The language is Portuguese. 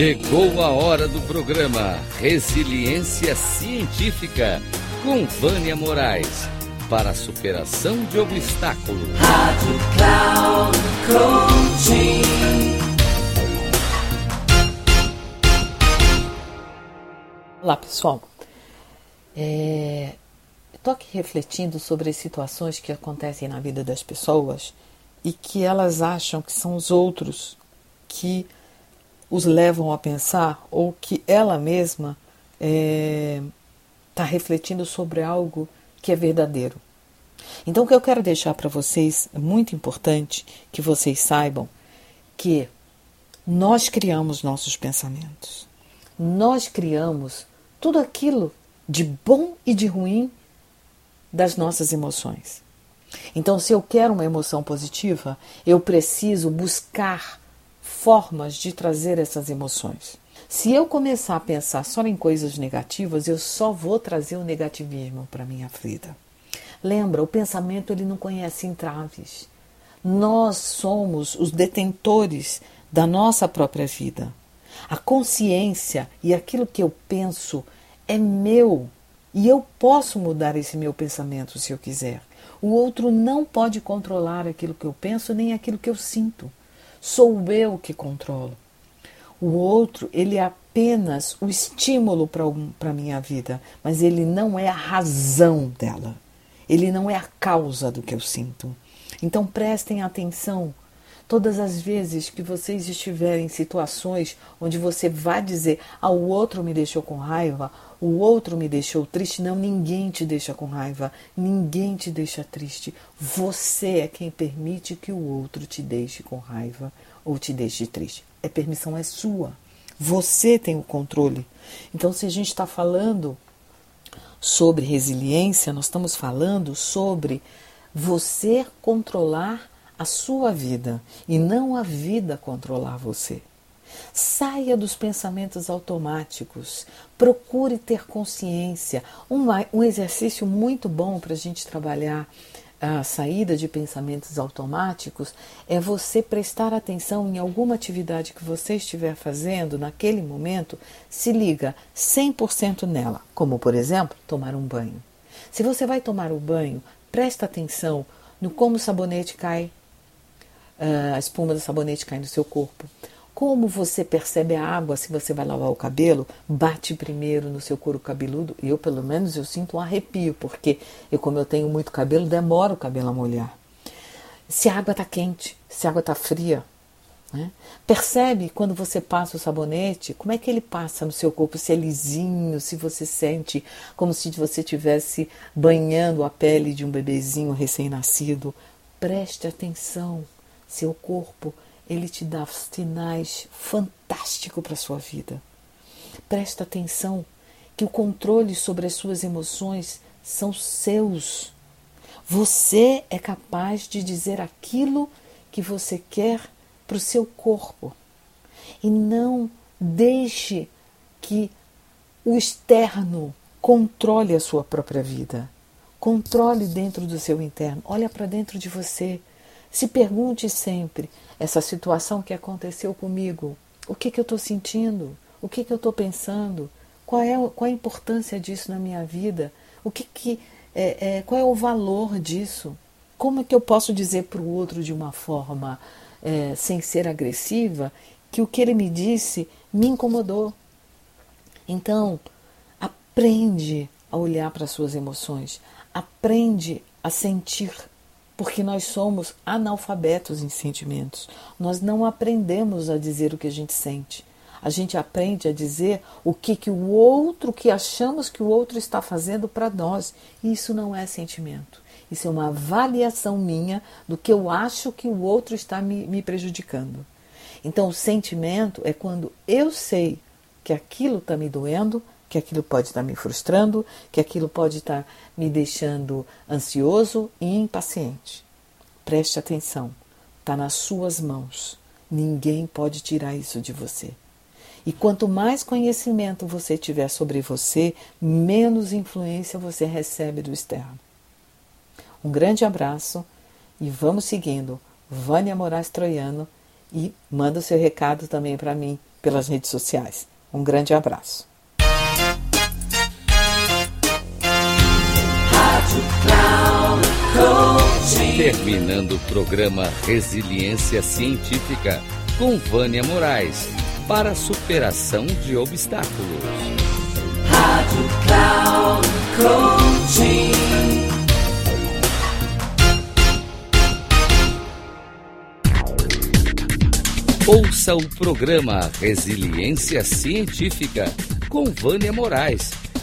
Chegou a hora do programa Resiliência Científica com Vânia Moraes para a superação de obstáculos. Rádio Cloud Coaching. Olá pessoal, é, estou aqui refletindo sobre as situações que acontecem na vida das pessoas e que elas acham que são os outros que os levam a pensar ou que ela mesma está é, tá refletindo sobre algo que é verdadeiro. Então, o que eu quero deixar para vocês é muito importante que vocês saibam que nós criamos nossos pensamentos, nós criamos tudo aquilo de bom e de ruim das nossas emoções. Então, se eu quero uma emoção positiva, eu preciso buscar formas de trazer essas emoções. Se eu começar a pensar só em coisas negativas, eu só vou trazer o negativismo para minha vida. Lembra, o pensamento ele não conhece entraves. Nós somos os detentores da nossa própria vida. A consciência e aquilo que eu penso é meu e eu posso mudar esse meu pensamento se eu quiser. O outro não pode controlar aquilo que eu penso nem aquilo que eu sinto. Sou eu que controlo. O outro, ele é apenas o estímulo para a minha vida, mas ele não é a razão dela. Ele não é a causa do que eu sinto. Então prestem atenção todas as vezes que vocês estiverem em situações onde você vai dizer: ah, o outro me deixou com raiva, o outro me deixou triste. Não, ninguém te deixa com raiva, ninguém te deixa triste. Você é quem permite que o outro te deixe com raiva ou te deixe triste. A permissão é sua. Você tem o controle. Então, se a gente está falando sobre resiliência, nós estamos falando sobre você controlar a sua vida e não a vida controlar você. Saia dos pensamentos automáticos, procure ter consciência. Um, um exercício muito bom para a gente trabalhar a saída de pensamentos automáticos é você prestar atenção em alguma atividade que você estiver fazendo naquele momento, se liga 100% nela, como por exemplo, tomar um banho. Se você vai tomar o um banho, presta atenção no como o sabonete cai, a espuma do sabonete cai no seu corpo. Como você percebe a água se você vai lavar o cabelo? Bate primeiro no seu couro cabeludo. Eu, pelo menos, eu sinto um arrepio, porque eu, como eu tenho muito cabelo, demora o cabelo a molhar. Se a água está quente, se a água está fria. Né? Percebe quando você passa o sabonete, como é que ele passa no seu corpo, se é lisinho, se você sente como se você estivesse banhando a pele de um bebezinho recém-nascido. Preste atenção, seu corpo ele te dá sinais fantásticos para a sua vida. Presta atenção que o controle sobre as suas emoções são seus. Você é capaz de dizer aquilo que você quer para o seu corpo. E não deixe que o externo controle a sua própria vida. Controle dentro do seu interno. Olha para dentro de você. Se pergunte sempre: essa situação que aconteceu comigo, o que, que eu estou sentindo? O que, que eu estou pensando? Qual é, qual a importância disso na minha vida? O que, que é, é, qual é o valor disso? Como é que eu posso dizer para o outro de uma forma é, sem ser agressiva que o que ele me disse me incomodou? Então, aprende a olhar para as suas emoções, aprende a sentir porque nós somos analfabetos em sentimentos. Nós não aprendemos a dizer o que a gente sente. A gente aprende a dizer o que, que o outro, que achamos que o outro está fazendo para nós. E isso não é sentimento. Isso é uma avaliação minha do que eu acho que o outro está me, me prejudicando. Então, o sentimento é quando eu sei que aquilo está me doendo, que aquilo pode estar me frustrando, que aquilo pode estar me deixando ansioso e impaciente. Preste atenção, está nas suas mãos. Ninguém pode tirar isso de você. E quanto mais conhecimento você tiver sobre você, menos influência você recebe do externo. Um grande abraço e vamos seguindo. Vânia Moraes Troiano e manda o seu recado também para mim pelas redes sociais. Um grande abraço. Terminando o programa Resiliência Científica com Vânia Moraes para superação de obstáculos. Rádio Cloud Coaching. Ouça o programa Resiliência Científica com Vânia Moraes,